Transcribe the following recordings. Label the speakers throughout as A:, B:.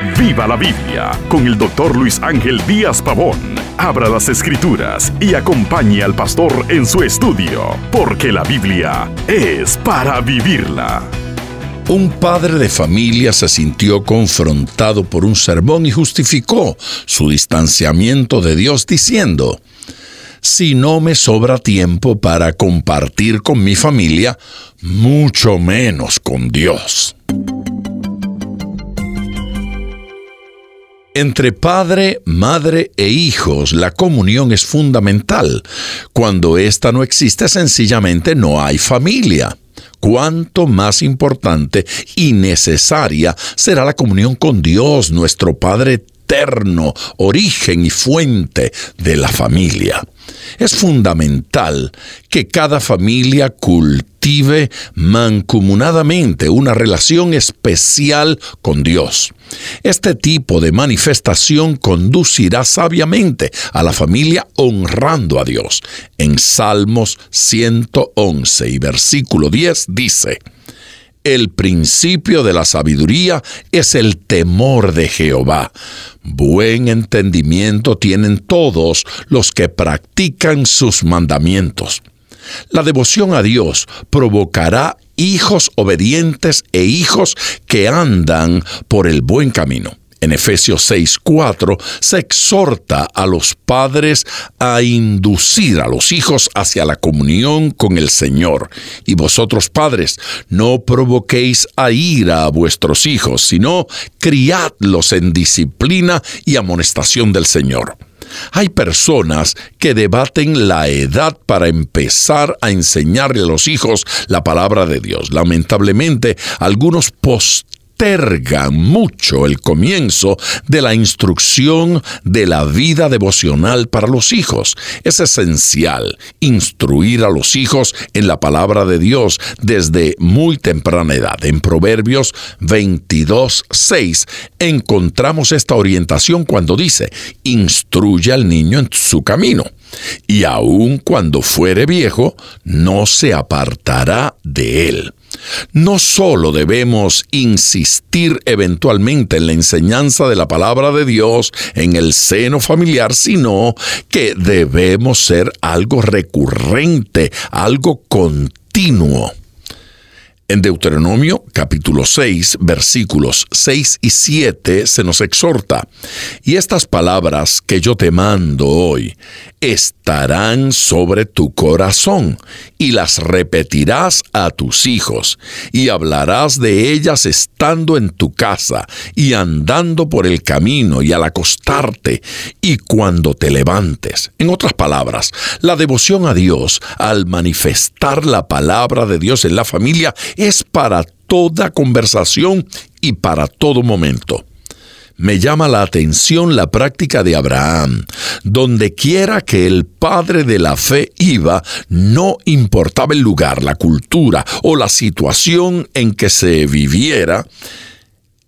A: Viva la Biblia con el doctor Luis Ángel Díaz Pavón. Abra las escrituras y acompañe al pastor en su estudio, porque la Biblia es para vivirla.
B: Un padre de familia se sintió confrontado por un sermón y justificó su distanciamiento de Dios diciendo, si no me sobra tiempo para compartir con mi familia, mucho menos con Dios. Entre padre, madre e hijos la comunión es fundamental. Cuando ésta no existe, sencillamente no hay familia. Cuánto más importante y necesaria será la comunión con Dios, nuestro Padre eterno, origen y fuente de la familia. Es fundamental que cada familia cultive mancomunadamente una relación especial con Dios. Este tipo de manifestación conducirá sabiamente a la familia honrando a Dios. En Salmos 111 y versículo 10 dice, el principio de la sabiduría es el temor de Jehová. Buen entendimiento tienen todos los que practican sus mandamientos. La devoción a Dios provocará hijos obedientes e hijos que andan por el buen camino. En Efesios 6:4 se exhorta a los padres a inducir a los hijos hacia la comunión con el Señor. Y vosotros padres, no provoquéis a ira a vuestros hijos, sino criadlos en disciplina y amonestación del Señor. Hay personas que debaten la edad para empezar a enseñarle a los hijos la palabra de Dios. Lamentablemente, algunos post postergan mucho el comienzo de la instrucción de la vida devocional para los hijos. Es esencial instruir a los hijos en la palabra de Dios desde muy temprana edad. En Proverbios 22, 6 encontramos esta orientación cuando dice, instruye al niño en su camino y aun cuando fuere viejo, no se apartará de él. No solo debemos insistir eventualmente en la enseñanza de la palabra de Dios en el seno familiar, sino que debemos ser algo recurrente, algo continuo. En Deuteronomio capítulo 6 versículos 6 y 7 se nos exhorta, y estas palabras que yo te mando hoy estarán sobre tu corazón, y las repetirás a tus hijos, y hablarás de ellas estando en tu casa, y andando por el camino, y al acostarte, y cuando te levantes. En otras palabras, la devoción a Dios al manifestar la palabra de Dios en la familia es para toda conversación y para todo momento. Me llama la atención la práctica de Abraham. Donde quiera que el padre de la fe iba, no importaba el lugar, la cultura o la situación en que se viviera,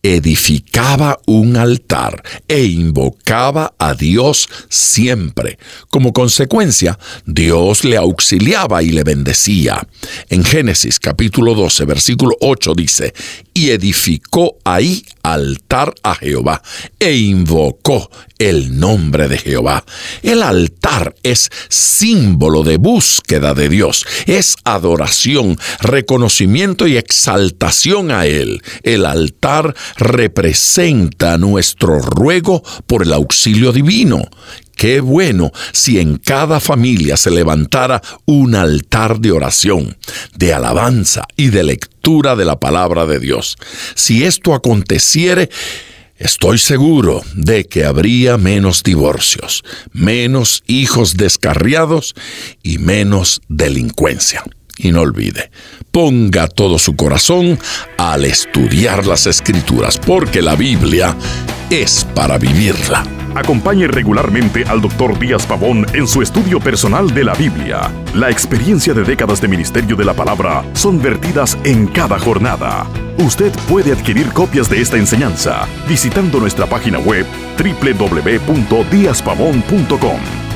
B: edificaba un altar e invocaba a Dios siempre. Como consecuencia, Dios le auxiliaba y le bendecía. En Génesis capítulo 12, versículo 8 dice, y edificó ahí altar a Jehová e invocó el nombre de Jehová. El altar es símbolo de búsqueda de Dios, es adoración, reconocimiento y exaltación a Él. El altar representa nuestro ruego por el auxilio divino. Qué bueno si en cada familia se levantara un altar de oración, de alabanza y de lectura de la palabra de Dios. Si esto aconteciere, Estoy seguro de que habría menos divorcios, menos hijos descarriados y menos delincuencia. Y no olvide, ponga todo su corazón al estudiar las escrituras, porque la Biblia es para vivirla.
A: Acompañe regularmente al Dr. Díaz Pavón en su estudio personal de la Biblia. La experiencia de décadas de ministerio de la palabra son vertidas en cada jornada. Usted puede adquirir copias de esta enseñanza visitando nuestra página web www.diazpavón.com.